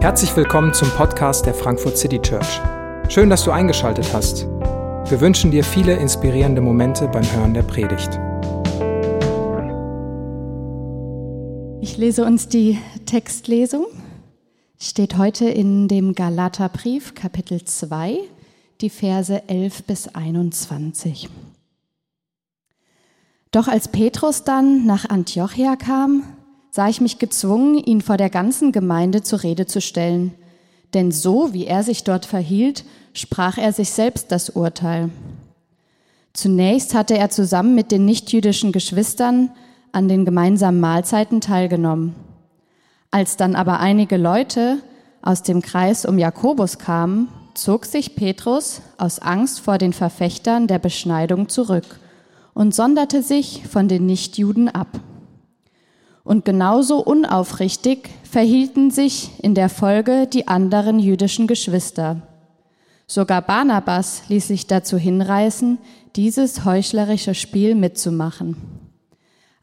Herzlich willkommen zum Podcast der Frankfurt City Church. Schön, dass du eingeschaltet hast. Wir wünschen dir viele inspirierende Momente beim Hören der Predigt. Ich lese uns die Textlesung. Steht heute in dem Galaterbrief Kapitel 2, die Verse 11 bis 21. Doch als Petrus dann nach Antiochia kam, sah ich mich gezwungen, ihn vor der ganzen Gemeinde zur Rede zu stellen. Denn so wie er sich dort verhielt, sprach er sich selbst das Urteil. Zunächst hatte er zusammen mit den nichtjüdischen Geschwistern an den gemeinsamen Mahlzeiten teilgenommen. Als dann aber einige Leute aus dem Kreis um Jakobus kamen, zog sich Petrus aus Angst vor den Verfechtern der Beschneidung zurück und sonderte sich von den Nichtjuden ab. Und genauso unaufrichtig verhielten sich in der Folge die anderen jüdischen Geschwister. Sogar Barnabas ließ sich dazu hinreißen, dieses heuchlerische Spiel mitzumachen.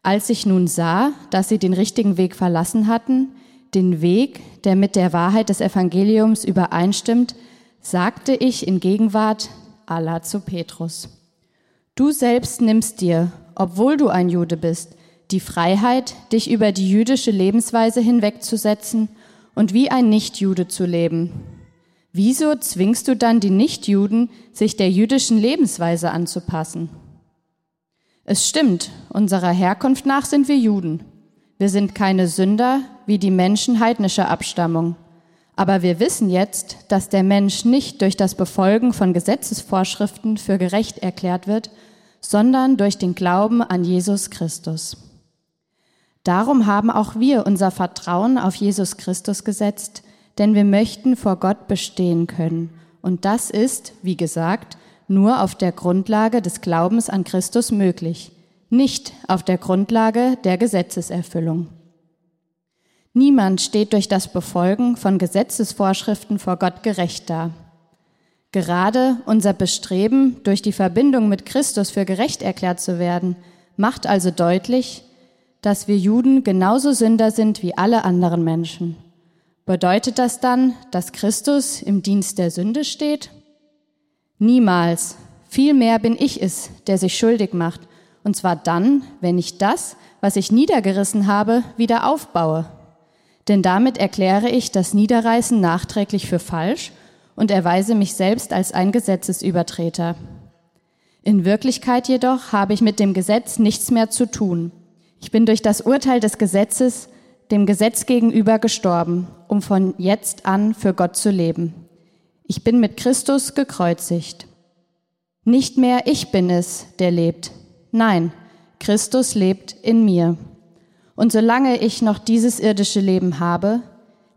Als ich nun sah, dass sie den richtigen Weg verlassen hatten, den Weg, der mit der Wahrheit des Evangeliums übereinstimmt, sagte ich in Gegenwart Allah zu Petrus. Du selbst nimmst dir, obwohl du ein Jude bist, die Freiheit, dich über die jüdische Lebensweise hinwegzusetzen und wie ein Nichtjude zu leben. Wieso zwingst du dann die Nichtjuden, sich der jüdischen Lebensweise anzupassen? Es stimmt, unserer Herkunft nach sind wir Juden. Wir sind keine Sünder wie die Menschen heidnischer Abstammung. Aber wir wissen jetzt, dass der Mensch nicht durch das Befolgen von Gesetzesvorschriften für gerecht erklärt wird, sondern durch den Glauben an Jesus Christus. Darum haben auch wir unser Vertrauen auf Jesus Christus gesetzt, denn wir möchten vor Gott bestehen können. Und das ist, wie gesagt, nur auf der Grundlage des Glaubens an Christus möglich, nicht auf der Grundlage der Gesetzeserfüllung. Niemand steht durch das Befolgen von Gesetzesvorschriften vor Gott gerecht da. Gerade unser Bestreben, durch die Verbindung mit Christus für gerecht erklärt zu werden, macht also deutlich, dass wir Juden genauso Sünder sind wie alle anderen Menschen. Bedeutet das dann, dass Christus im Dienst der Sünde steht? Niemals. Vielmehr bin ich es, der sich schuldig macht. Und zwar dann, wenn ich das, was ich niedergerissen habe, wieder aufbaue. Denn damit erkläre ich das Niederreißen nachträglich für falsch und erweise mich selbst als ein Gesetzesübertreter. In Wirklichkeit jedoch habe ich mit dem Gesetz nichts mehr zu tun. Ich bin durch das Urteil des Gesetzes dem Gesetz gegenüber gestorben, um von jetzt an für Gott zu leben. Ich bin mit Christus gekreuzigt. Nicht mehr ich bin es, der lebt. Nein, Christus lebt in mir. Und solange ich noch dieses irdische Leben habe,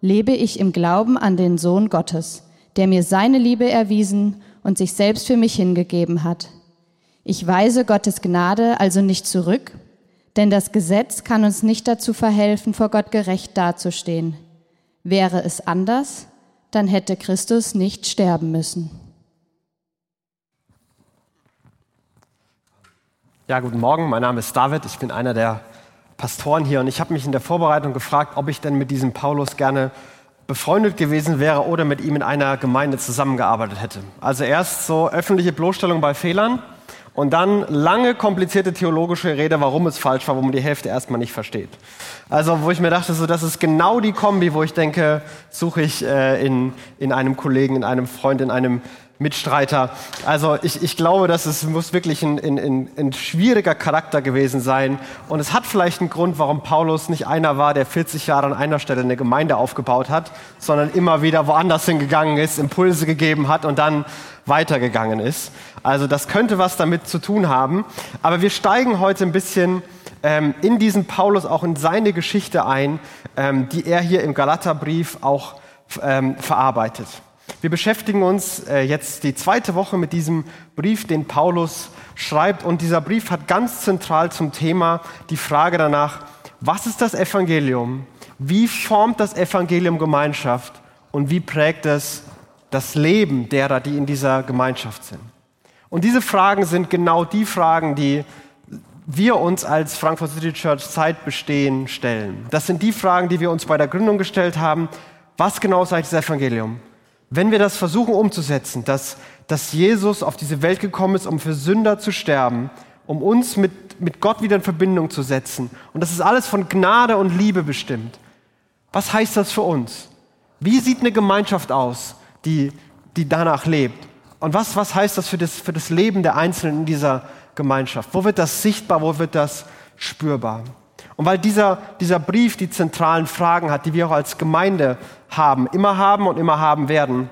lebe ich im Glauben an den Sohn Gottes, der mir seine Liebe erwiesen und sich selbst für mich hingegeben hat. Ich weise Gottes Gnade also nicht zurück, denn das Gesetz kann uns nicht dazu verhelfen, vor Gott gerecht dazustehen. Wäre es anders, dann hätte Christus nicht sterben müssen. Ja, guten Morgen, mein Name ist David, ich bin einer der Pastoren hier und ich habe mich in der Vorbereitung gefragt, ob ich denn mit diesem Paulus gerne befreundet gewesen wäre oder mit ihm in einer Gemeinde zusammengearbeitet hätte. Also erst so öffentliche Bloßstellung bei Fehlern und dann lange komplizierte theologische Rede, warum es falsch war, wo man die Hälfte erstmal nicht versteht. Also wo ich mir dachte, so, das ist genau die Kombi, wo ich denke, suche ich äh, in, in einem Kollegen, in einem Freund, in einem Mitstreiter. Also ich, ich glaube, dass es muss wirklich ein, ein, ein schwieriger Charakter gewesen sein. Und es hat vielleicht einen Grund, warum Paulus nicht einer war, der 40 Jahre an einer Stelle eine Gemeinde aufgebaut hat, sondern immer wieder woanders hingegangen ist, Impulse gegeben hat und dann weitergegangen ist. Also das könnte was damit zu tun haben. Aber wir steigen heute ein bisschen ähm, in diesen Paulus auch in seine Geschichte ein, ähm, die er hier im Galaterbrief auch ähm, verarbeitet. Wir beschäftigen uns äh, jetzt die zweite Woche mit diesem Brief, den Paulus schreibt. Und dieser Brief hat ganz zentral zum Thema die Frage danach, was ist das Evangelium? Wie formt das Evangelium Gemeinschaft? Und wie prägt es das Leben derer, die in dieser Gemeinschaft sind? Und diese Fragen sind genau die Fragen, die wir uns als Frankfurt City Church Zeit bestehen stellen. Das sind die Fragen, die wir uns bei der Gründung gestellt haben. Was genau ist eigentlich das Evangelium? Wenn wir das versuchen umzusetzen, dass, dass Jesus auf diese Welt gekommen ist, um für Sünder zu sterben, um uns mit, mit Gott wieder in Verbindung zu setzen, und das ist alles von Gnade und Liebe bestimmt, was heißt das für uns? Wie sieht eine Gemeinschaft aus, die, die danach lebt? Und was, was heißt das für, das für das Leben der Einzelnen in dieser Gemeinschaft? Wo wird das sichtbar? Wo wird das spürbar? Und weil dieser, dieser Brief die zentralen Fragen hat, die wir auch als Gemeinde haben, immer haben und immer haben werden,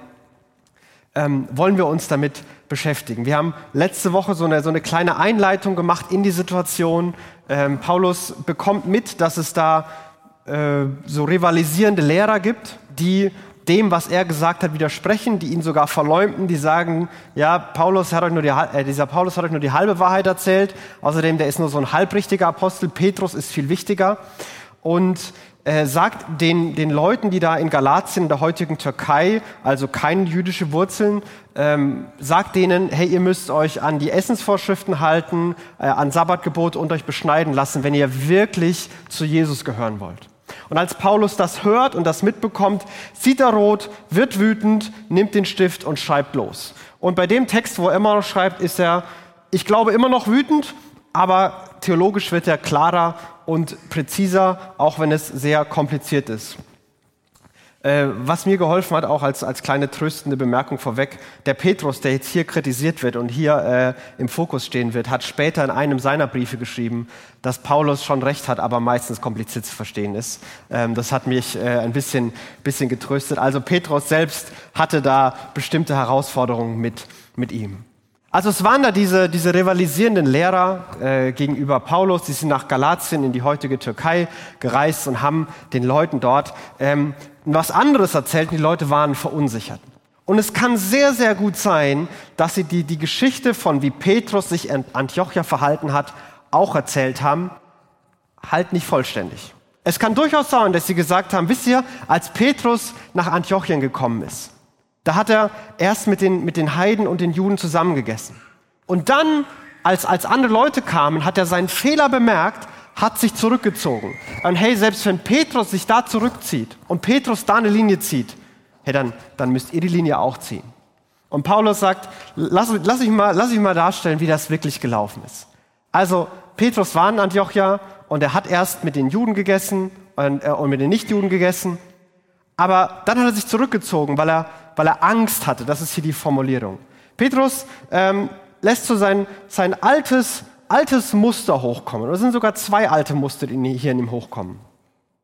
ähm, wollen wir uns damit beschäftigen. Wir haben letzte Woche so eine, so eine kleine Einleitung gemacht in die Situation. Ähm, Paulus bekommt mit, dass es da äh, so rivalisierende Lehrer gibt, die dem, was er gesagt hat, widersprechen, die ihn sogar verleumden, die sagen, ja, Paulus hat euch nur die, äh, dieser Paulus hat euch nur die halbe Wahrheit erzählt, außerdem, der ist nur so ein halbrichtiger Apostel, Petrus ist viel wichtiger. Und äh, sagt den, den Leuten, die da in Galatien, in der heutigen Türkei, also keine jüdische Wurzeln, ähm, sagt denen, hey, ihr müsst euch an die Essensvorschriften halten, äh, an Sabbatgebot und euch beschneiden lassen, wenn ihr wirklich zu Jesus gehören wollt. Und als Paulus das hört und das mitbekommt, sieht er rot, wird wütend, nimmt den Stift und schreibt los. Und bei dem Text, wo er immer noch schreibt, ist er, ich glaube, immer noch wütend, aber theologisch wird er klarer und präziser, auch wenn es sehr kompliziert ist. Äh, was mir geholfen hat, auch als, als kleine tröstende Bemerkung vorweg, der Petrus, der jetzt hier kritisiert wird und hier äh, im Fokus stehen wird, hat später in einem seiner Briefe geschrieben, dass Paulus schon recht hat, aber meistens kompliziert zu verstehen ist. Ähm, das hat mich äh, ein bisschen, bisschen getröstet. Also Petrus selbst hatte da bestimmte Herausforderungen mit, mit ihm. Also es waren da diese, diese rivalisierenden Lehrer äh, gegenüber Paulus, die sind nach Galatien in die heutige Türkei gereist und haben den Leuten dort ähm, was anderes erzählt die Leute waren verunsichert. Und es kann sehr, sehr gut sein, dass sie die, die Geschichte von wie Petrus sich in Antiochia verhalten hat, auch erzählt haben, halt nicht vollständig. Es kann durchaus sein, dass sie gesagt haben, wisst ihr, als Petrus nach Antiochien gekommen ist, da hat er erst mit den, mit den Heiden und den Juden zusammengegessen. Und dann, als, als andere Leute kamen, hat er seinen Fehler bemerkt hat sich zurückgezogen. Und hey, selbst wenn Petrus sich da zurückzieht und Petrus da eine Linie zieht, hey, dann, dann müsst ihr die Linie auch ziehen. Und Paulus sagt, lass, lass, ich mal, lass ich mal darstellen, wie das wirklich gelaufen ist. Also, Petrus war in Antiochia und er hat erst mit den Juden gegessen und, äh, und mit den Nichtjuden gegessen. Aber dann hat er sich zurückgezogen, weil er, weil er Angst hatte. Das ist hier die Formulierung. Petrus ähm, lässt so sein, sein altes altes Muster hochkommen. Es sind sogar zwei alte Muster, die hier in ihm hochkommen.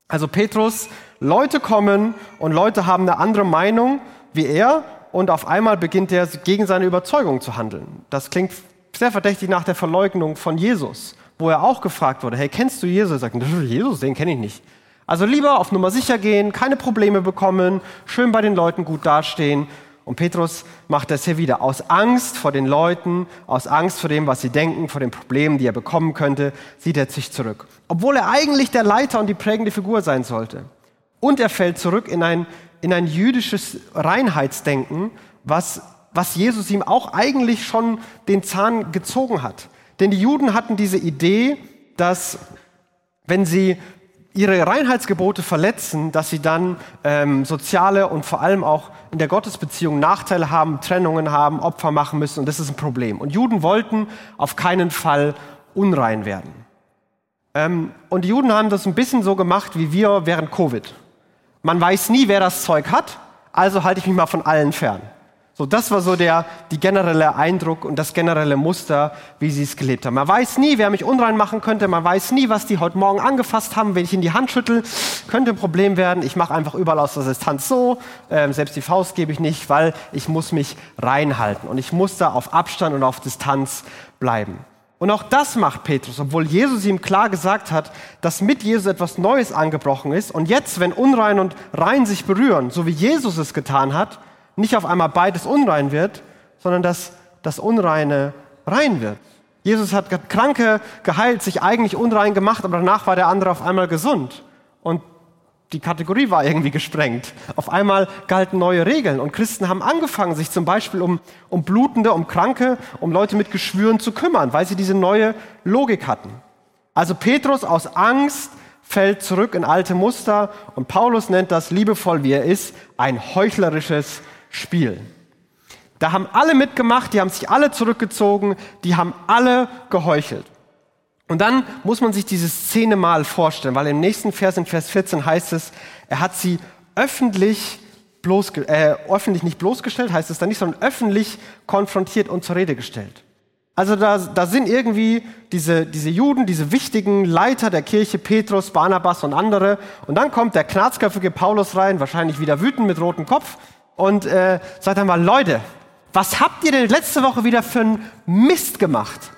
Also Petrus, Leute kommen und Leute haben eine andere Meinung wie er und auf einmal beginnt er gegen seine Überzeugung zu handeln. Das klingt sehr verdächtig nach der Verleugnung von Jesus, wo er auch gefragt wurde, hey, kennst du Jesus? Er sagt, Jesus, den kenne ich nicht. Also lieber auf Nummer sicher gehen, keine Probleme bekommen, schön bei den Leuten gut dastehen und Petrus macht das hier wieder. Aus Angst vor den Leuten, aus Angst vor dem, was sie denken, vor den Problemen, die er bekommen könnte, sieht er sich zurück. Obwohl er eigentlich der Leiter und die prägende Figur sein sollte. Und er fällt zurück in ein, in ein jüdisches Reinheitsdenken, was, was Jesus ihm auch eigentlich schon den Zahn gezogen hat. Denn die Juden hatten diese Idee, dass wenn sie ihre Reinheitsgebote verletzen, dass sie dann ähm, soziale und vor allem auch in der Gottesbeziehung Nachteile haben, Trennungen haben, Opfer machen müssen und das ist ein Problem. Und Juden wollten auf keinen Fall unrein werden. Ähm, und die Juden haben das ein bisschen so gemacht wie wir während Covid. Man weiß nie, wer das Zeug hat, also halte ich mich mal von allen fern. So, das war so der, die generelle Eindruck und das generelle Muster, wie sie es gelebt haben. Man weiß nie, wer mich unrein machen könnte. Man weiß nie, was die heute Morgen angefasst haben. Wenn ich in die Hand schüttel, könnte ein Problem werden. Ich mache einfach überall aus der Distanz so. Ähm, selbst die Faust gebe ich nicht, weil ich muss mich reinhalten. Und ich muss da auf Abstand und auf Distanz bleiben. Und auch das macht Petrus, obwohl Jesus ihm klar gesagt hat, dass mit Jesus etwas Neues angebrochen ist. Und jetzt, wenn unrein und rein sich berühren, so wie Jesus es getan hat, nicht auf einmal beides unrein wird, sondern dass das Unreine rein wird. Jesus hat Kranke geheilt, sich eigentlich unrein gemacht, aber danach war der andere auf einmal gesund. Und die Kategorie war irgendwie gesprengt. Auf einmal galten neue Regeln und Christen haben angefangen, sich zum Beispiel um, um Blutende, um Kranke, um Leute mit Geschwüren zu kümmern, weil sie diese neue Logik hatten. Also Petrus aus Angst fällt zurück in alte Muster und Paulus nennt das liebevoll, wie er ist, ein heuchlerisches Spiel. Da haben alle mitgemacht, die haben sich alle zurückgezogen, die haben alle geheuchelt. Und dann muss man sich diese Szene mal vorstellen, weil im nächsten Vers, in Vers 14 heißt es, er hat sie öffentlich, bloßge äh, öffentlich nicht bloßgestellt, heißt es dann nicht, sondern öffentlich konfrontiert und zur Rede gestellt. Also da, da sind irgendwie diese, diese Juden, diese wichtigen Leiter der Kirche, Petrus, Barnabas und andere. Und dann kommt der knarzköpfige Paulus rein, wahrscheinlich wieder wütend mit rotem Kopf und äh, sagt einmal, Leute, was habt ihr denn letzte Woche wieder für einen Mist gemacht?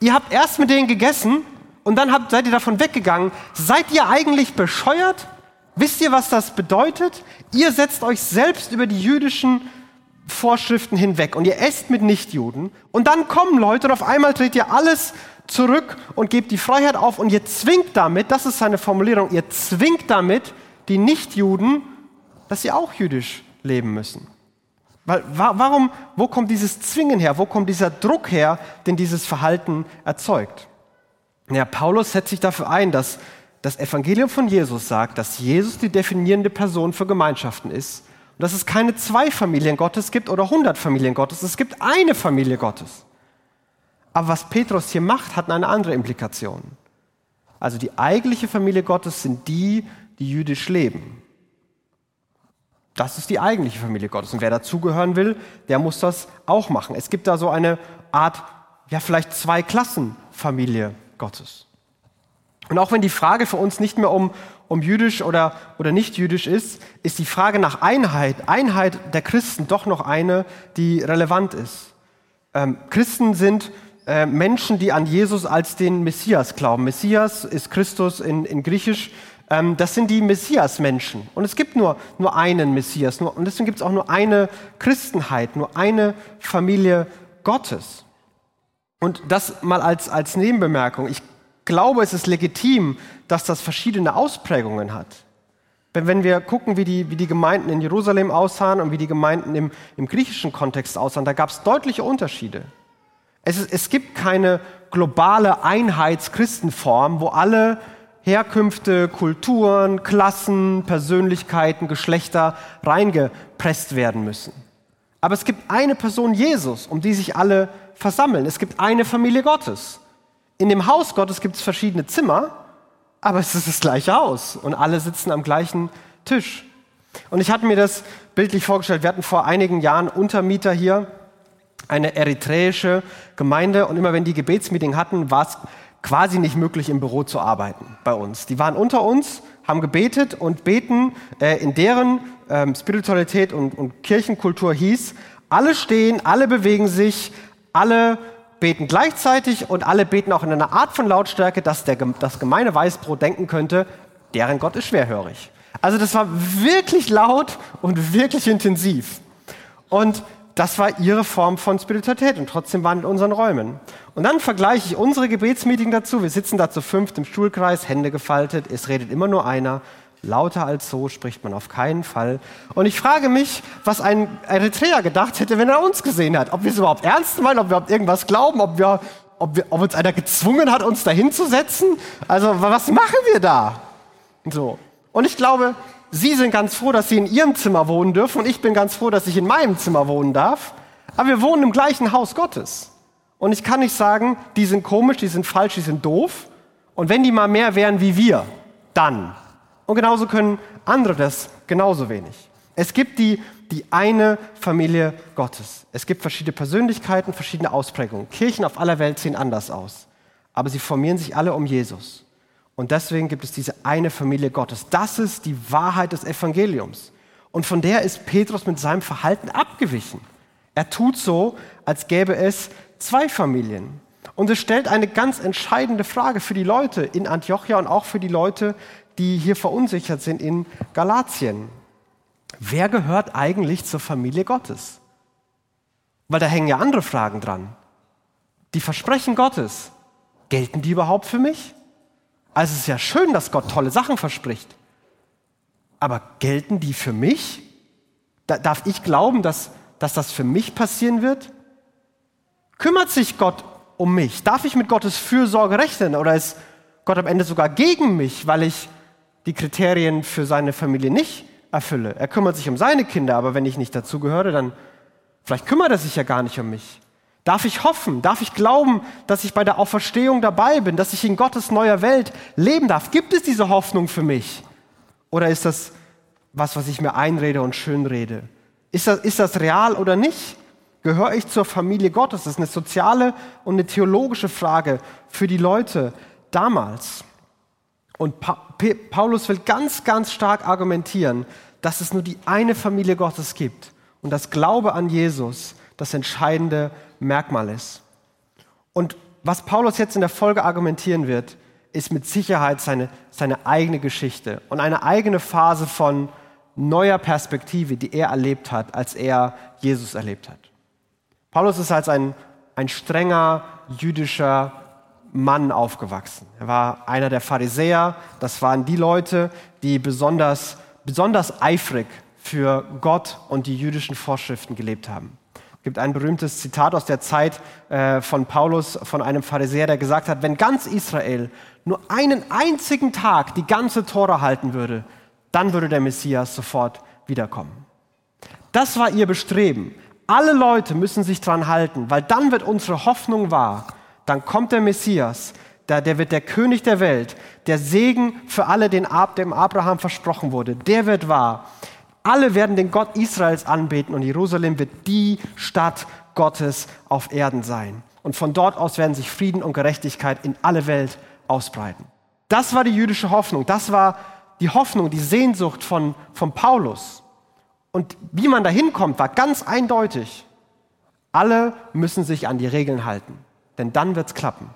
Ihr habt erst mit denen gegessen und dann habt, seid ihr davon weggegangen. Seid ihr eigentlich bescheuert? Wisst ihr, was das bedeutet? Ihr setzt euch selbst über die jüdischen Vorschriften hinweg und ihr esst mit Nichtjuden und dann kommen Leute und auf einmal dreht ihr alles zurück und gebt die Freiheit auf und ihr zwingt damit, das ist seine Formulierung, ihr zwingt damit die Nichtjuden, dass sie auch jüdisch leben müssen. Weil, warum, wo kommt dieses Zwingen her? Wo kommt dieser Druck her, den dieses Verhalten erzeugt? Ja, Paulus setzt sich dafür ein, dass das Evangelium von Jesus sagt, dass Jesus die definierende Person für Gemeinschaften ist und dass es keine zwei Familien Gottes gibt oder hundert Familien Gottes, es gibt eine Familie Gottes. Aber was Petrus hier macht, hat eine andere Implikation. Also die eigentliche Familie Gottes sind die, die jüdisch leben. Das ist die eigentliche Familie Gottes. Und wer dazugehören will, der muss das auch machen. Es gibt da so eine Art, ja vielleicht zwei Klassen Familie Gottes. Und auch wenn die Frage für uns nicht mehr um, um jüdisch oder, oder nicht jüdisch ist, ist die Frage nach Einheit, Einheit der Christen doch noch eine, die relevant ist. Ähm, Christen sind äh, Menschen, die an Jesus als den Messias glauben. Messias ist Christus in, in Griechisch. Ähm, das sind die Messias-Menschen. Und es gibt nur, nur einen Messias. Nur, und deswegen gibt es auch nur eine Christenheit, nur eine Familie Gottes. Und das mal als, als Nebenbemerkung. Ich glaube, es ist legitim, dass das verschiedene Ausprägungen hat. Wenn, wenn wir gucken, wie die, wie die Gemeinden in Jerusalem aussahen und wie die Gemeinden im, im griechischen Kontext aussahen, da gab es deutliche Unterschiede. Es, ist, es gibt keine globale Einheitschristenform, wo alle Herkünfte, Kulturen, Klassen, Persönlichkeiten, Geschlechter reingepresst werden müssen. Aber es gibt eine Person Jesus, um die sich alle versammeln. Es gibt eine Familie Gottes. In dem Haus Gottes gibt es verschiedene Zimmer, aber es ist das gleiche Haus und alle sitzen am gleichen Tisch. Und ich hatte mir das bildlich vorgestellt. Wir hatten vor einigen Jahren Untermieter hier, eine eritreische Gemeinde und immer wenn die Gebetsmeeting hatten, war es quasi nicht möglich, im Büro zu arbeiten bei uns. Die waren unter uns, haben gebetet und beten äh, in deren ähm, Spiritualität und, und Kirchenkultur hieß, alle stehen, alle bewegen sich, alle beten gleichzeitig und alle beten auch in einer Art von Lautstärke, dass der, das gemeine Weißbrot denken könnte, deren Gott ist schwerhörig. Also das war wirklich laut und wirklich intensiv. Und das war ihre Form von Spiritualität und trotzdem waren in unseren Räumen. Und dann vergleiche ich unsere Gebetsmeeting dazu. Wir sitzen da zu fünft im Stuhlkreis, Hände gefaltet, es redet immer nur einer. Lauter als so spricht man auf keinen Fall. Und ich frage mich, was ein Eritreer gedacht hätte, wenn er uns gesehen hat. Ob wir es überhaupt ernst meinen, ob wir überhaupt irgendwas glauben, ob, wir, ob, wir, ob uns einer gezwungen hat, uns da hinzusetzen. Also, was machen wir da? So. Und ich glaube, Sie sind ganz froh, dass Sie in Ihrem Zimmer wohnen dürfen und ich bin ganz froh, dass ich in meinem Zimmer wohnen darf. Aber wir wohnen im gleichen Haus Gottes. Und ich kann nicht sagen, die sind komisch, die sind falsch, die sind doof. Und wenn die mal mehr wären wie wir, dann und genauso können andere das genauso wenig. Es gibt die, die eine Familie Gottes. Es gibt verschiedene Persönlichkeiten, verschiedene Ausprägungen. Kirchen auf aller Welt sehen anders aus. Aber sie formieren sich alle um Jesus. Und deswegen gibt es diese eine Familie Gottes. Das ist die Wahrheit des Evangeliums. Und von der ist Petrus mit seinem Verhalten abgewichen. Er tut so, als gäbe es zwei Familien. Und es stellt eine ganz entscheidende Frage für die Leute in Antiochia und auch für die Leute, die hier verunsichert sind in Galatien. Wer gehört eigentlich zur Familie Gottes? Weil da hängen ja andere Fragen dran. Die Versprechen Gottes, gelten die überhaupt für mich? Also es ist ja schön, dass Gott tolle Sachen verspricht. Aber gelten die für mich? Da, darf ich glauben, dass, dass das für mich passieren wird? Kümmert sich Gott um mich? Darf ich mit Gottes Fürsorge rechnen? Oder ist Gott am Ende sogar gegen mich, weil ich die Kriterien für seine Familie nicht erfülle. Er kümmert sich um seine Kinder, aber wenn ich nicht dazugehöre, dann vielleicht kümmert er sich ja gar nicht um mich. Darf ich hoffen? Darf ich glauben, dass ich bei der Auferstehung dabei bin, dass ich in Gottes neuer Welt leben darf? Gibt es diese Hoffnung für mich? Oder ist das was, was ich mir einrede und schönrede? Ist das, ist das real oder nicht? Gehöre ich zur Familie Gottes? Das ist eine soziale und eine theologische Frage für die Leute damals. Und pa Paulus will ganz, ganz stark argumentieren, dass es nur die eine Familie Gottes gibt und das Glaube an Jesus das entscheidende Merkmal ist. Und was Paulus jetzt in der Folge argumentieren wird, ist mit Sicherheit seine, seine eigene Geschichte und eine eigene Phase von neuer Perspektive, die er erlebt hat, als er Jesus erlebt hat. Paulus ist als ein, ein strenger jüdischer Mann aufgewachsen. Er war einer der Pharisäer. Das waren die Leute, die besonders, besonders eifrig für Gott und die jüdischen Vorschriften gelebt haben. Es gibt ein berühmtes Zitat aus der Zeit äh, von Paulus, von einem Pharisäer, der gesagt hat, wenn ganz Israel nur einen einzigen Tag die ganze Tora halten würde, dann würde der Messias sofort wiederkommen. Das war ihr Bestreben. Alle Leute müssen sich dran halten, weil dann wird unsere Hoffnung wahr. Dann kommt der Messias, der, der wird der König der Welt, der Segen für alle, den Ab, dem Abraham versprochen wurde, der wird wahr. Alle werden den Gott Israels anbeten und Jerusalem wird die Stadt Gottes auf Erden sein. Und von dort aus werden sich Frieden und Gerechtigkeit in alle Welt ausbreiten. Das war die jüdische Hoffnung. Das war die Hoffnung, die Sehnsucht von, von Paulus. Und wie man da hinkommt, war ganz eindeutig. Alle müssen sich an die Regeln halten, denn dann wird es klappen.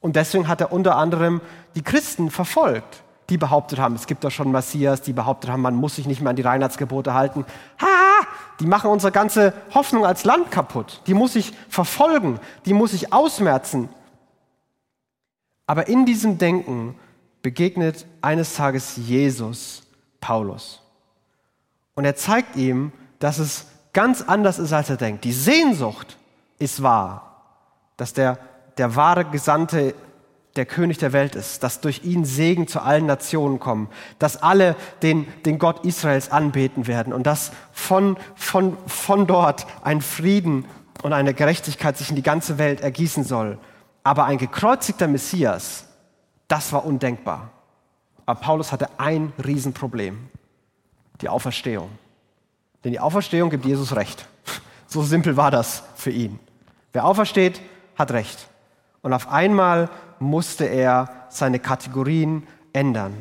Und deswegen hat er unter anderem die Christen verfolgt die behauptet haben, es gibt doch schon Messias, die behauptet haben, man muss sich nicht mehr an die Reinheitsgebote halten. Ha! Die machen unsere ganze Hoffnung als Land kaputt. Die muss ich verfolgen, die muss ich ausmerzen. Aber in diesem Denken begegnet eines Tages Jesus Paulus. Und er zeigt ihm, dass es ganz anders ist, als er denkt. Die Sehnsucht ist wahr, dass der, der wahre Gesandte der König der Welt ist, dass durch ihn Segen zu allen Nationen kommen, dass alle den, den Gott Israels anbeten werden und dass von, von, von dort ein Frieden und eine Gerechtigkeit sich in die ganze Welt ergießen soll. Aber ein gekreuzigter Messias, das war undenkbar. Aber Paulus hatte ein Riesenproblem, die Auferstehung. Denn die Auferstehung gibt Jesus Recht. So simpel war das für ihn. Wer aufersteht, hat Recht. Und auf einmal musste er seine Kategorien ändern.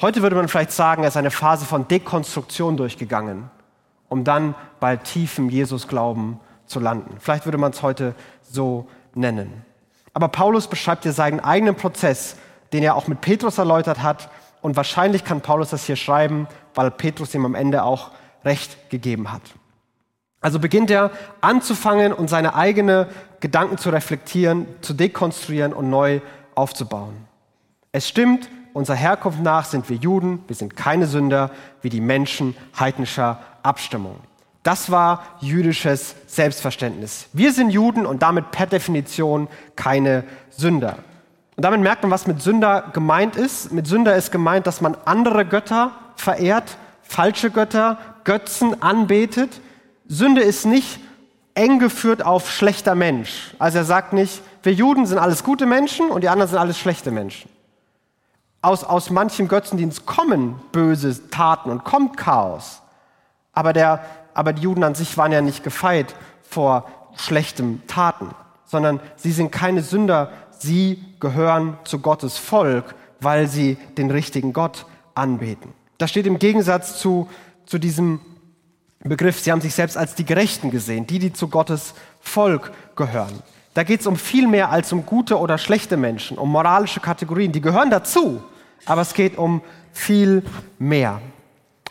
Heute würde man vielleicht sagen, er ist eine Phase von Dekonstruktion durchgegangen, um dann bei tiefem Jesus-Glauben zu landen. Vielleicht würde man es heute so nennen. Aber Paulus beschreibt hier seinen eigenen Prozess, den er auch mit Petrus erläutert hat. Und wahrscheinlich kann Paulus das hier schreiben, weil Petrus ihm am Ende auch Recht gegeben hat. Also beginnt er anzufangen und seine eigene Gedanken zu reflektieren, zu dekonstruieren und neu aufzubauen. Es stimmt, unserer Herkunft nach sind wir Juden, wir sind keine Sünder wie die Menschen heidnischer Abstimmung. Das war jüdisches Selbstverständnis. Wir sind Juden und damit per Definition keine Sünder. Und damit merkt man, was mit Sünder gemeint ist. Mit Sünder ist gemeint, dass man andere Götter verehrt, falsche Götter, Götzen anbetet Sünde ist nicht eng geführt auf schlechter Mensch. Also er sagt nicht, wir Juden sind alles gute Menschen und die anderen sind alles schlechte Menschen. Aus, aus manchem Götzendienst kommen böse Taten und kommt Chaos. Aber, der, aber die Juden an sich waren ja nicht gefeit vor schlechten Taten, sondern sie sind keine Sünder, sie gehören zu Gottes Volk, weil sie den richtigen Gott anbeten. Das steht im Gegensatz zu, zu diesem Begriff, sie haben sich selbst als die Gerechten gesehen, die, die zu Gottes Volk gehören. Da geht es um viel mehr als um gute oder schlechte Menschen, um moralische Kategorien. Die gehören dazu, aber es geht um viel mehr.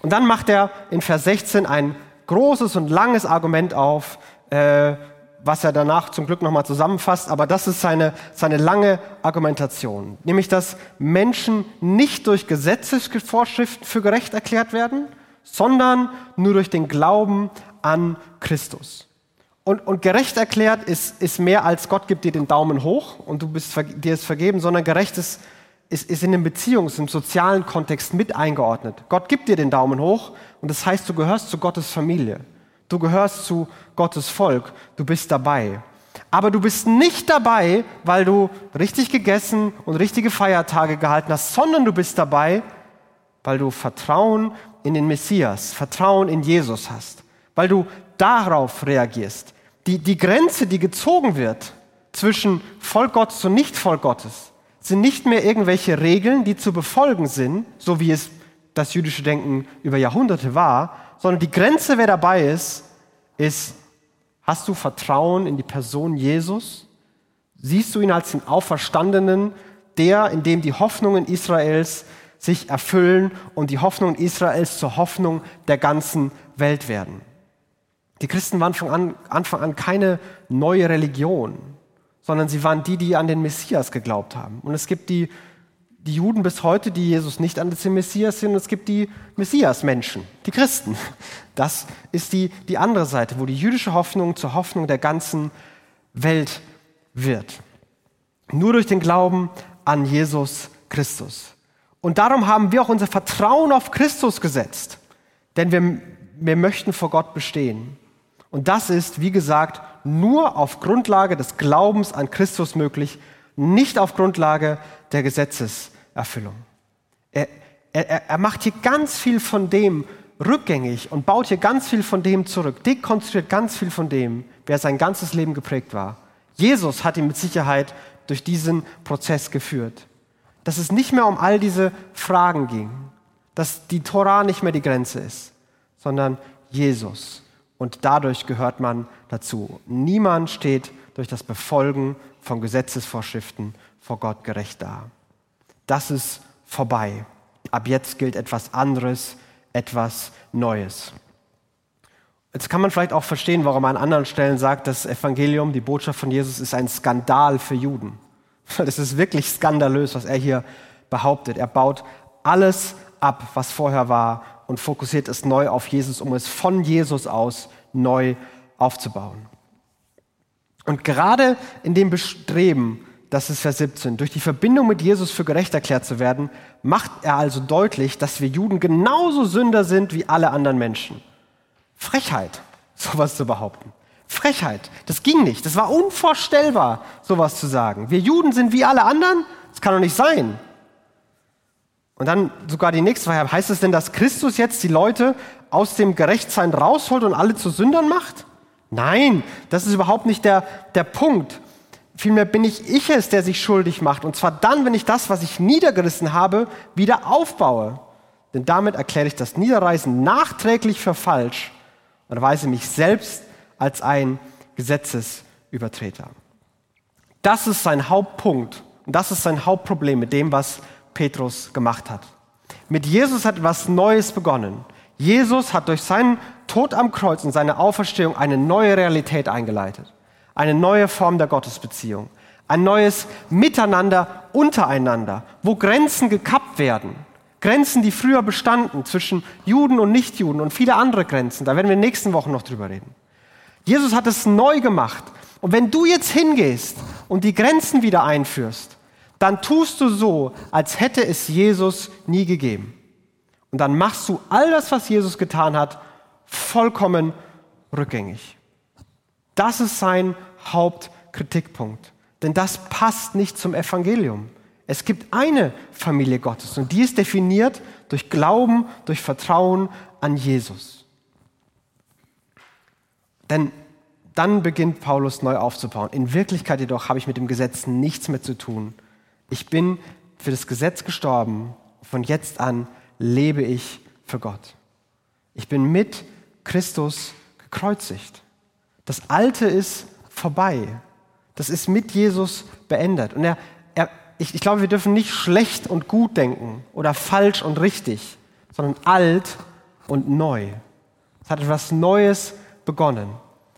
Und dann macht er in Vers 16 ein großes und langes Argument auf, äh, was er danach zum Glück nochmal zusammenfasst, aber das ist seine, seine lange Argumentation. Nämlich, dass Menschen nicht durch Gesetzesvorschriften für gerecht erklärt werden, sondern nur durch den Glauben an Christus. Und, und gerecht erklärt ist, ist mehr als Gott gibt dir den Daumen hoch und du bist, dir ist vergeben, sondern gerecht ist, ist, ist in dem Beziehungs-, im sozialen Kontext mit eingeordnet. Gott gibt dir den Daumen hoch und das heißt, du gehörst zu Gottes Familie. Du gehörst zu Gottes Volk. Du bist dabei. Aber du bist nicht dabei, weil du richtig gegessen und richtige Feiertage gehalten hast, sondern du bist dabei, weil du Vertrauen in den Messias, Vertrauen in Jesus hast, weil du darauf reagierst. Die, die Grenze, die gezogen wird zwischen Volk Gottes und Nicht-Volk Gottes, sind nicht mehr irgendwelche Regeln, die zu befolgen sind, so wie es das jüdische Denken über Jahrhunderte war, sondern die Grenze, wer dabei ist, ist, hast du Vertrauen in die Person Jesus? Siehst du ihn als den Auferstandenen, der, in dem die Hoffnungen Israels sich erfüllen und die Hoffnungen Israels zur Hoffnung der ganzen Welt werden? Die Christen waren von Anfang an, Anfang an keine neue Religion sondern sie waren die, die an den Messias geglaubt haben. Und es gibt die, die Juden bis heute, die Jesus nicht an den Messias sind, und es gibt die Messias-Menschen, die Christen. Das ist die, die andere Seite, wo die jüdische Hoffnung zur Hoffnung der ganzen Welt wird. Nur durch den Glauben an Jesus Christus. Und darum haben wir auch unser Vertrauen auf Christus gesetzt, denn wir, wir möchten vor Gott bestehen. Und das ist, wie gesagt, nur auf Grundlage des Glaubens an Christus möglich, nicht auf Grundlage der Gesetzeserfüllung. Er, er, er macht hier ganz viel von dem rückgängig und baut hier ganz viel von dem zurück, dekonstruiert ganz viel von dem, wer sein ganzes Leben geprägt war. Jesus hat ihn mit Sicherheit durch diesen Prozess geführt. Dass es nicht mehr um all diese Fragen ging, dass die Torah nicht mehr die Grenze ist, sondern Jesus und dadurch gehört man dazu. Niemand steht durch das Befolgen von Gesetzesvorschriften vor Gott gerecht da. Das ist vorbei. Ab jetzt gilt etwas anderes, etwas Neues. Jetzt kann man vielleicht auch verstehen, warum man an anderen Stellen sagt, das Evangelium, die Botschaft von Jesus ist ein Skandal für Juden. Das ist wirklich skandalös, was er hier behauptet. Er baut alles ab, was vorher war und fokussiert es neu auf Jesus, um es von Jesus aus neu aufzubauen. Und gerade in dem Bestreben, das ist Vers 17, durch die Verbindung mit Jesus für gerecht erklärt zu werden, macht er also deutlich, dass wir Juden genauso Sünder sind wie alle anderen Menschen. Frechheit, sowas zu behaupten. Frechheit, das ging nicht, das war unvorstellbar, sowas zu sagen. Wir Juden sind wie alle anderen, das kann doch nicht sein. Und dann sogar die nächste Frage, heißt es denn, dass Christus jetzt die Leute aus dem Gerechtsein rausholt und alle zu Sündern macht? Nein, das ist überhaupt nicht der, der Punkt. Vielmehr bin ich ich es, der sich schuldig macht. Und zwar dann, wenn ich das, was ich niedergerissen habe, wieder aufbaue. Denn damit erkläre ich das Niederreißen nachträglich für falsch und weise mich selbst als ein Gesetzesübertreter. Das ist sein Hauptpunkt und das ist sein Hauptproblem mit dem, was Petrus gemacht hat. Mit Jesus hat etwas Neues begonnen. Jesus hat durch seinen Tod am Kreuz und seine Auferstehung eine neue Realität eingeleitet. Eine neue Form der Gottesbeziehung. Ein neues Miteinander untereinander, wo Grenzen gekappt werden. Grenzen, die früher bestanden zwischen Juden und Nichtjuden und viele andere Grenzen. Da werden wir in den nächsten Wochen noch drüber reden. Jesus hat es neu gemacht. Und wenn du jetzt hingehst und die Grenzen wieder einführst, dann tust du so, als hätte es Jesus nie gegeben. Und dann machst du all das, was Jesus getan hat, vollkommen rückgängig. Das ist sein Hauptkritikpunkt. Denn das passt nicht zum Evangelium. Es gibt eine Familie Gottes und die ist definiert durch Glauben, durch Vertrauen an Jesus. Denn dann beginnt Paulus neu aufzubauen. In Wirklichkeit jedoch habe ich mit dem Gesetz nichts mehr zu tun. Ich bin für das Gesetz gestorben. Von jetzt an lebe ich für Gott. Ich bin mit Christus gekreuzigt. Das Alte ist vorbei. Das ist mit Jesus beendet. Und er, er, ich, ich glaube, wir dürfen nicht schlecht und gut denken oder falsch und richtig, sondern alt und neu. Es hat etwas Neues begonnen.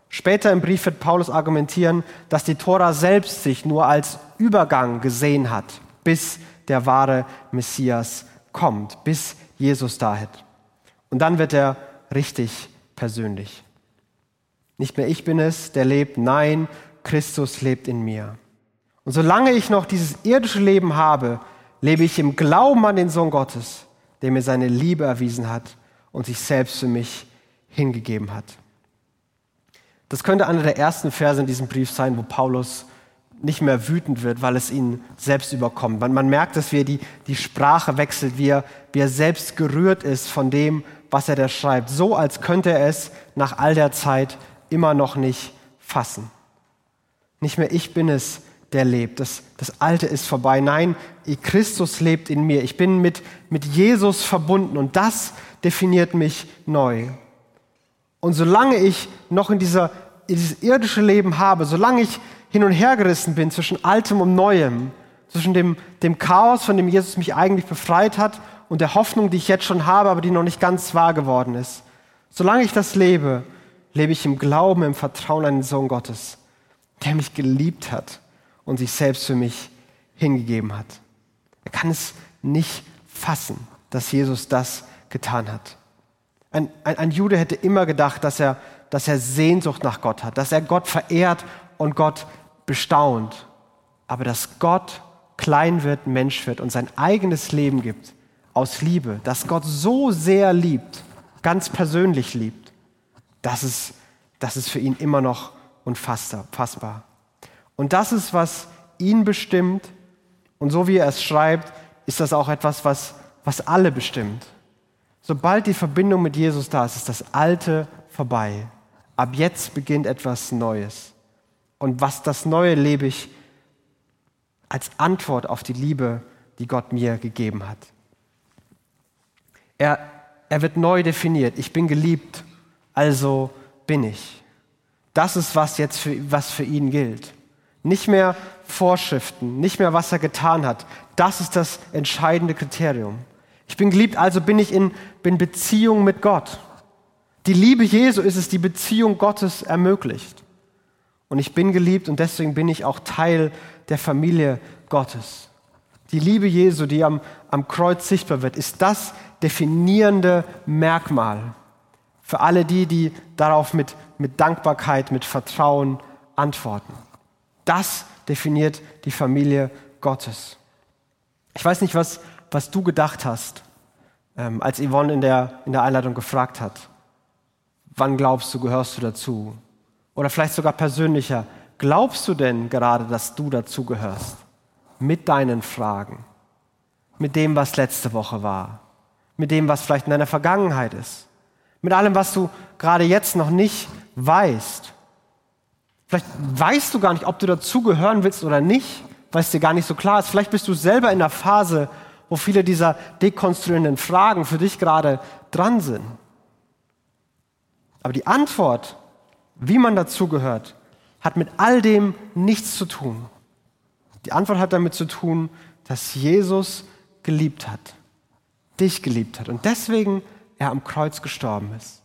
Später im Brief wird Paulus argumentieren, dass die Tora selbst sich nur als Übergang gesehen hat, bis der wahre Messias kommt, bis Jesus da ist. Und dann wird er richtig persönlich. Nicht mehr ich bin es, der lebt, nein, Christus lebt in mir. Und solange ich noch dieses irdische Leben habe, lebe ich im Glauben an den Sohn Gottes, der mir seine Liebe erwiesen hat und sich selbst für mich hingegeben hat. Das könnte einer der ersten Verse in diesem Brief sein, wo Paulus nicht mehr wütend wird, weil es ihn selbst überkommt. Man, man merkt, dass wie er die, die Sprache wechselt, wie er, wie er selbst gerührt ist von dem, was er da schreibt. So, als könnte er es nach all der Zeit immer noch nicht fassen. Nicht mehr ich bin es, der lebt. Das, das Alte ist vorbei. Nein, Christus lebt in mir. Ich bin mit, mit Jesus verbunden und das definiert mich neu. Und solange ich noch in, dieser, dieses irdische Leben habe, solange ich hin und her gerissen bin zwischen Altem und Neuem, zwischen dem, dem Chaos, von dem Jesus mich eigentlich befreit hat, und der Hoffnung, die ich jetzt schon habe, aber die noch nicht ganz wahr geworden ist. Solange ich das lebe, lebe ich im Glauben, im Vertrauen an den Sohn Gottes, der mich geliebt hat und sich selbst für mich hingegeben hat. Er kann es nicht fassen, dass Jesus das getan hat. Ein, ein, ein Jude hätte immer gedacht, dass er, dass er Sehnsucht nach Gott hat, dass er Gott verehrt und Gott bestaunt. Aber dass Gott klein wird, Mensch wird und sein eigenes Leben gibt aus Liebe, dass Gott so sehr liebt, ganz persönlich liebt, das ist, das ist für ihn immer noch unfassbar. Und das ist, was ihn bestimmt. Und so wie er es schreibt, ist das auch etwas, was, was alle bestimmt. Sobald die Verbindung mit Jesus da ist, ist das Alte vorbei. Ab jetzt beginnt etwas Neues. Und was das Neue lebe ich als Antwort auf die Liebe, die Gott mir gegeben hat. Er, er wird neu definiert. Ich bin geliebt, also bin ich. Das ist, was jetzt für, was für ihn gilt. Nicht mehr Vorschriften, nicht mehr, was er getan hat. Das ist das entscheidende Kriterium. Ich bin geliebt, also bin ich in bin Beziehung mit Gott. Die Liebe Jesu ist es, die Beziehung Gottes ermöglicht. Und ich bin geliebt und deswegen bin ich auch Teil der Familie Gottes. Die Liebe Jesu, die am, am Kreuz sichtbar wird, ist das definierende Merkmal für alle die, die darauf mit, mit Dankbarkeit, mit Vertrauen antworten. Das definiert die Familie Gottes. Ich weiß nicht, was was du gedacht hast, ähm, als Yvonne in der, in der Einleitung gefragt hat. Wann glaubst du, gehörst du dazu? Oder vielleicht sogar persönlicher, glaubst du denn gerade, dass du dazu gehörst? Mit deinen Fragen, mit dem, was letzte Woche war, mit dem, was vielleicht in deiner Vergangenheit ist, mit allem, was du gerade jetzt noch nicht weißt. Vielleicht weißt du gar nicht, ob du dazugehören willst oder nicht, weil es dir gar nicht so klar ist. Vielleicht bist du selber in der Phase, wo viele dieser dekonstruierenden Fragen für dich gerade dran sind. Aber die Antwort, wie man dazugehört, hat mit all dem nichts zu tun. Die Antwort hat damit zu tun, dass Jesus geliebt hat, dich geliebt hat und deswegen er am Kreuz gestorben ist,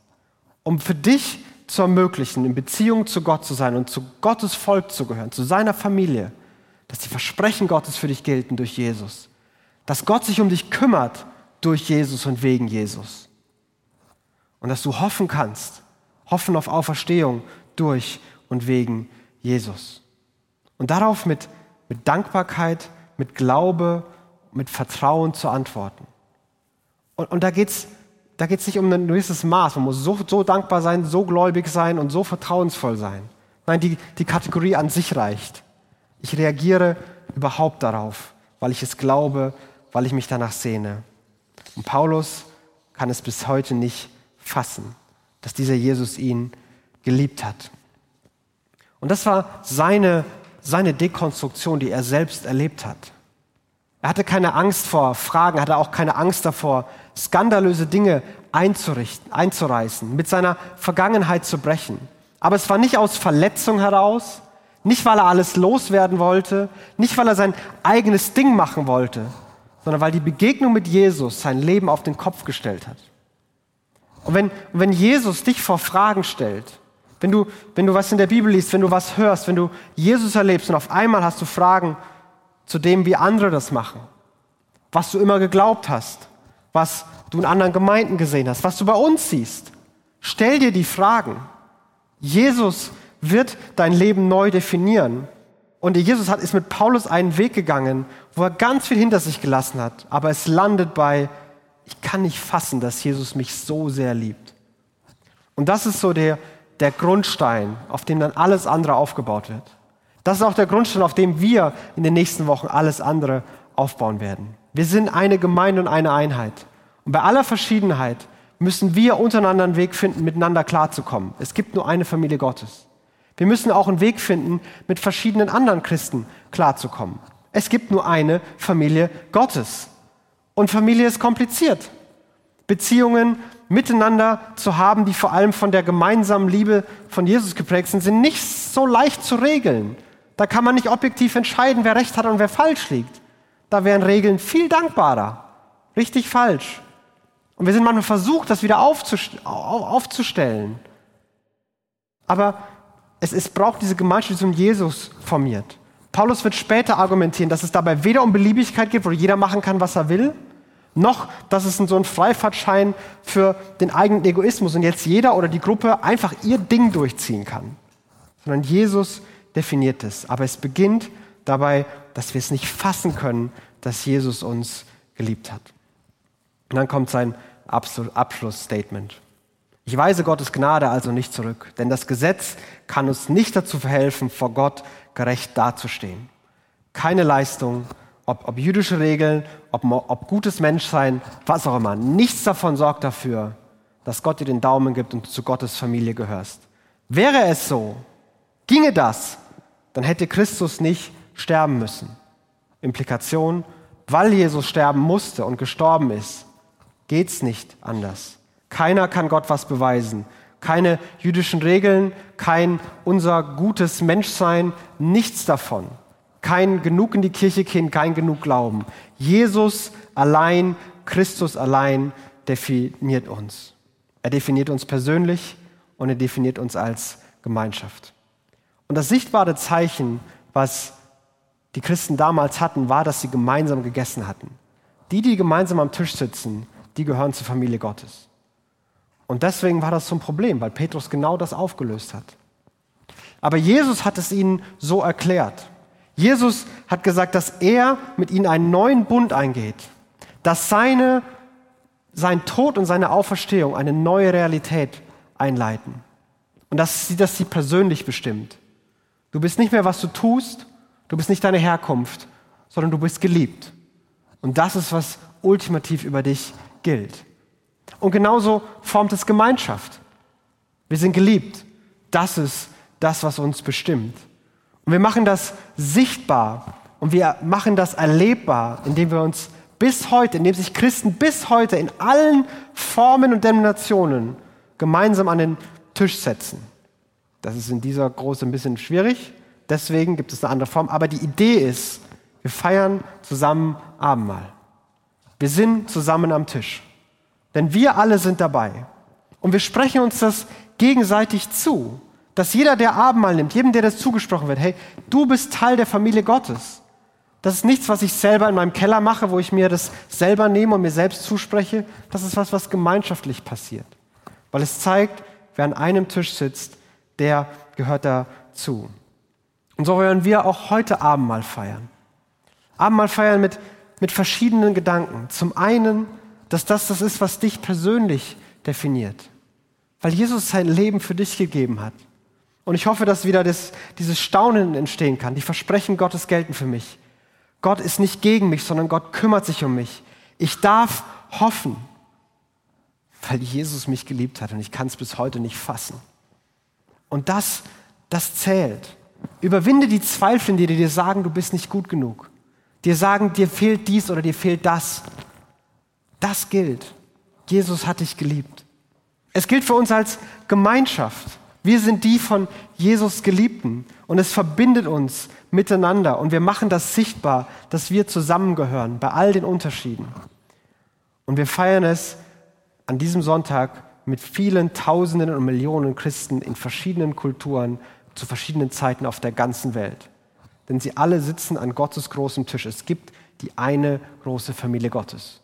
um für dich zu ermöglichen, in Beziehung zu Gott zu sein und zu Gottes Volk zu gehören, zu seiner Familie, dass die Versprechen Gottes für dich gelten durch Jesus dass Gott sich um dich kümmert durch Jesus und wegen Jesus. Und dass du hoffen kannst, hoffen auf Auferstehung durch und wegen Jesus. Und darauf mit, mit Dankbarkeit, mit Glaube, mit Vertrauen zu antworten. Und, und da geht es da geht's nicht um ein gewisses Maß. Man muss so, so dankbar sein, so gläubig sein und so vertrauensvoll sein. Nein, die, die Kategorie an sich reicht. Ich reagiere überhaupt darauf, weil ich es glaube, weil ich mich danach sehne. Und Paulus kann es bis heute nicht fassen, dass dieser Jesus ihn geliebt hat. Und das war seine, seine Dekonstruktion, die er selbst erlebt hat. Er hatte keine Angst vor Fragen, hatte auch keine Angst davor, skandalöse Dinge einzurichten, einzureißen, mit seiner Vergangenheit zu brechen. Aber es war nicht aus Verletzung heraus, nicht weil er alles loswerden wollte, nicht weil er sein eigenes Ding machen wollte, sondern weil die Begegnung mit Jesus sein Leben auf den Kopf gestellt hat. Und wenn, wenn Jesus dich vor Fragen stellt, wenn du, wenn du was in der Bibel liest, wenn du was hörst, wenn du Jesus erlebst und auf einmal hast du Fragen zu dem, wie andere das machen, was du immer geglaubt hast, was du in anderen Gemeinden gesehen hast, was du bei uns siehst, stell dir die Fragen. Jesus wird dein Leben neu definieren Und Jesus hat, ist mit Paulus einen Weg gegangen, wo er ganz viel hinter sich gelassen hat. Aber es landet bei, ich kann nicht fassen, dass Jesus mich so sehr liebt. Und das ist so der, der Grundstein, auf dem dann alles andere aufgebaut wird. Das ist auch der Grundstein, auf dem wir in den nächsten Wochen alles andere aufbauen werden. Wir sind eine Gemeinde und eine Einheit. Und bei aller Verschiedenheit müssen wir untereinander einen Weg finden, miteinander klarzukommen. Es gibt nur eine Familie Gottes. Wir müssen auch einen Weg finden, mit verschiedenen anderen Christen klarzukommen. Es gibt nur eine Familie Gottes. Und Familie ist kompliziert. Beziehungen miteinander zu haben, die vor allem von der gemeinsamen Liebe von Jesus geprägt sind, sind nicht so leicht zu regeln. Da kann man nicht objektiv entscheiden, wer recht hat und wer falsch liegt. Da wären Regeln viel dankbarer. Richtig falsch. Und wir sind manchmal versucht, das wieder aufzustellen. Aber es, es braucht diese Gemeinschaft, die um Jesus formiert. Paulus wird später argumentieren, dass es dabei weder um Beliebigkeit geht, wo jeder machen kann, was er will, noch, dass es so ein Freifahrtschein für den eigenen Egoismus und jetzt jeder oder die Gruppe einfach ihr Ding durchziehen kann. Sondern Jesus definiert es. Aber es beginnt dabei, dass wir es nicht fassen können, dass Jesus uns geliebt hat. Und dann kommt sein Abschlussstatement. Ich weise Gottes Gnade also nicht zurück, denn das Gesetz kann uns nicht dazu verhelfen, vor Gott gerecht dazustehen. Keine Leistung, ob, ob jüdische Regeln, ob, ob gutes Menschsein, was auch immer. Nichts davon sorgt dafür, dass Gott dir den Daumen gibt und du zu Gottes Familie gehörst. Wäre es so, ginge das, dann hätte Christus nicht sterben müssen. Implikation, weil Jesus sterben musste und gestorben ist, geht's nicht anders. Keiner kann Gott was beweisen. Keine jüdischen Regeln, kein unser gutes Menschsein, nichts davon. Kein genug in die Kirche gehen, kein genug Glauben. Jesus allein, Christus allein definiert uns. Er definiert uns persönlich und er definiert uns als Gemeinschaft. Und das sichtbare Zeichen, was die Christen damals hatten, war, dass sie gemeinsam gegessen hatten. Die, die gemeinsam am Tisch sitzen, die gehören zur Familie Gottes. Und deswegen war das so ein Problem, weil Petrus genau das aufgelöst hat. Aber Jesus hat es ihnen so erklärt. Jesus hat gesagt, dass er mit ihnen einen neuen Bund eingeht, dass seine, sein Tod und seine Auferstehung eine neue Realität einleiten. Und dass sie, dass sie persönlich bestimmt. Du bist nicht mehr, was du tust, du bist nicht deine Herkunft, sondern du bist geliebt. Und das ist, was ultimativ über dich gilt. Und genauso formt es Gemeinschaft. Wir sind geliebt. Das ist das, was uns bestimmt. Und wir machen das sichtbar und wir machen das erlebbar, indem wir uns bis heute, indem sich Christen bis heute in allen Formen und Denominationen gemeinsam an den Tisch setzen. Das ist in dieser Große ein bisschen schwierig, deswegen gibt es eine andere Form. Aber die Idee ist, wir feiern zusammen Abendmahl. Wir sind zusammen am Tisch. Denn wir alle sind dabei. Und wir sprechen uns das gegenseitig zu. Dass jeder, der Abendmahl nimmt, jedem, der das zugesprochen wird, hey, du bist Teil der Familie Gottes. Das ist nichts, was ich selber in meinem Keller mache, wo ich mir das selber nehme und mir selbst zuspreche. Das ist was, was gemeinschaftlich passiert. Weil es zeigt, wer an einem Tisch sitzt, der gehört dazu. Und so wollen wir auch heute Abendmahl feiern. Abendmahl feiern mit, mit verschiedenen Gedanken. Zum einen dass das das ist, was dich persönlich definiert. Weil Jesus sein Leben für dich gegeben hat. Und ich hoffe, dass wieder das, dieses Staunen entstehen kann. Die Versprechen Gottes gelten für mich. Gott ist nicht gegen mich, sondern Gott kümmert sich um mich. Ich darf hoffen, weil Jesus mich geliebt hat und ich kann es bis heute nicht fassen. Und das, das zählt. Überwinde die Zweifel die dir sagen, du bist nicht gut genug. Dir sagen, dir fehlt dies oder dir fehlt das. Das gilt. Jesus hat dich geliebt. Es gilt für uns als Gemeinschaft. Wir sind die von Jesus Geliebten und es verbindet uns miteinander und wir machen das sichtbar, dass wir zusammengehören bei all den Unterschieden. Und wir feiern es an diesem Sonntag mit vielen Tausenden und Millionen Christen in verschiedenen Kulturen zu verschiedenen Zeiten auf der ganzen Welt. Denn sie alle sitzen an Gottes großem Tisch. Es gibt die eine große Familie Gottes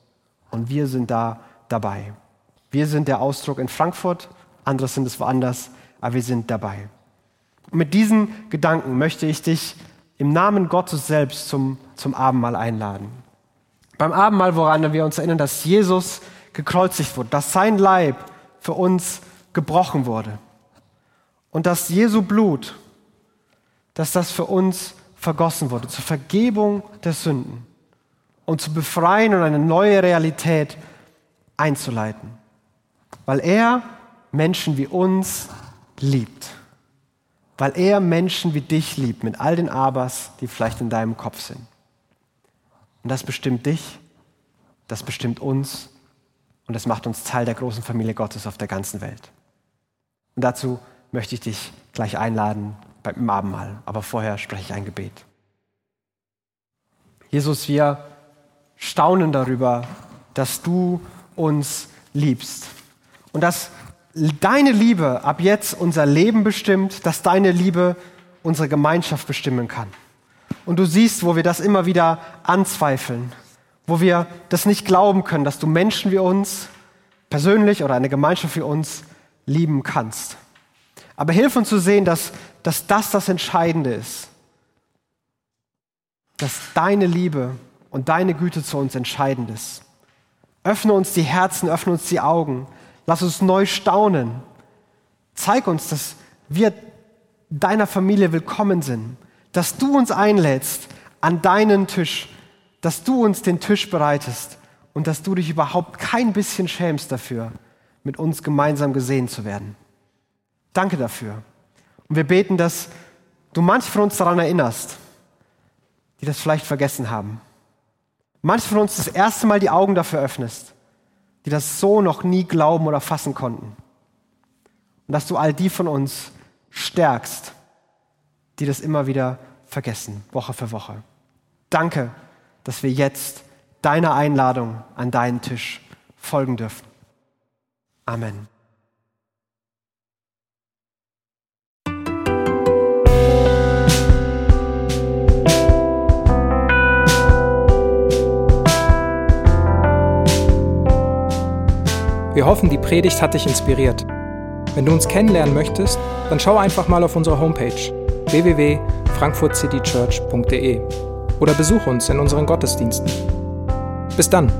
und wir sind da dabei. Wir sind der Ausdruck in Frankfurt, andere sind es woanders, aber wir sind dabei. Und mit diesen Gedanken möchte ich dich im Namen Gottes selbst zum, zum Abendmahl einladen. Beim Abendmahl, woran wir uns erinnern, dass Jesus gekreuzigt wurde, dass sein Leib für uns gebrochen wurde und dass Jesu Blut, dass das für uns vergossen wurde, zur Vergebung der Sünden und zu befreien und eine neue Realität einzuleiten. Weil er Menschen wie uns liebt. Weil er Menschen wie dich liebt, mit all den Abers, die vielleicht in deinem Kopf sind. Und das bestimmt dich, das bestimmt uns und das macht uns Teil der großen Familie Gottes auf der ganzen Welt. Und dazu möchte ich dich gleich einladen beim Abendmahl. Aber vorher spreche ich ein Gebet. Jesus, wir staunen darüber, dass du uns liebst. Und dass deine Liebe ab jetzt unser Leben bestimmt, dass deine Liebe unsere Gemeinschaft bestimmen kann. Und du siehst, wo wir das immer wieder anzweifeln, wo wir das nicht glauben können, dass du Menschen wie uns persönlich oder eine Gemeinschaft wie uns lieben kannst. Aber hilf uns zu sehen, dass, dass das das Entscheidende ist. Dass deine Liebe und deine Güte zu uns entscheidend ist. Öffne uns die Herzen, öffne uns die Augen. Lass uns neu staunen. Zeig uns, dass wir deiner Familie willkommen sind. Dass du uns einlädst an deinen Tisch. Dass du uns den Tisch bereitest. Und dass du dich überhaupt kein bisschen schämst dafür, mit uns gemeinsam gesehen zu werden. Danke dafür. Und wir beten, dass du manche von uns daran erinnerst, die das vielleicht vergessen haben manche von uns das erste Mal die Augen dafür öffnest, die das so noch nie glauben oder fassen konnten. Und dass du all die von uns stärkst, die das immer wieder vergessen, Woche für Woche. Danke, dass wir jetzt deiner Einladung an deinen Tisch folgen dürfen. Amen. Wir hoffen, die Predigt hat dich inspiriert. Wenn du uns kennenlernen möchtest, dann schau einfach mal auf unsere Homepage www.frankfurtcitychurch.de oder besuch uns in unseren Gottesdiensten. Bis dann!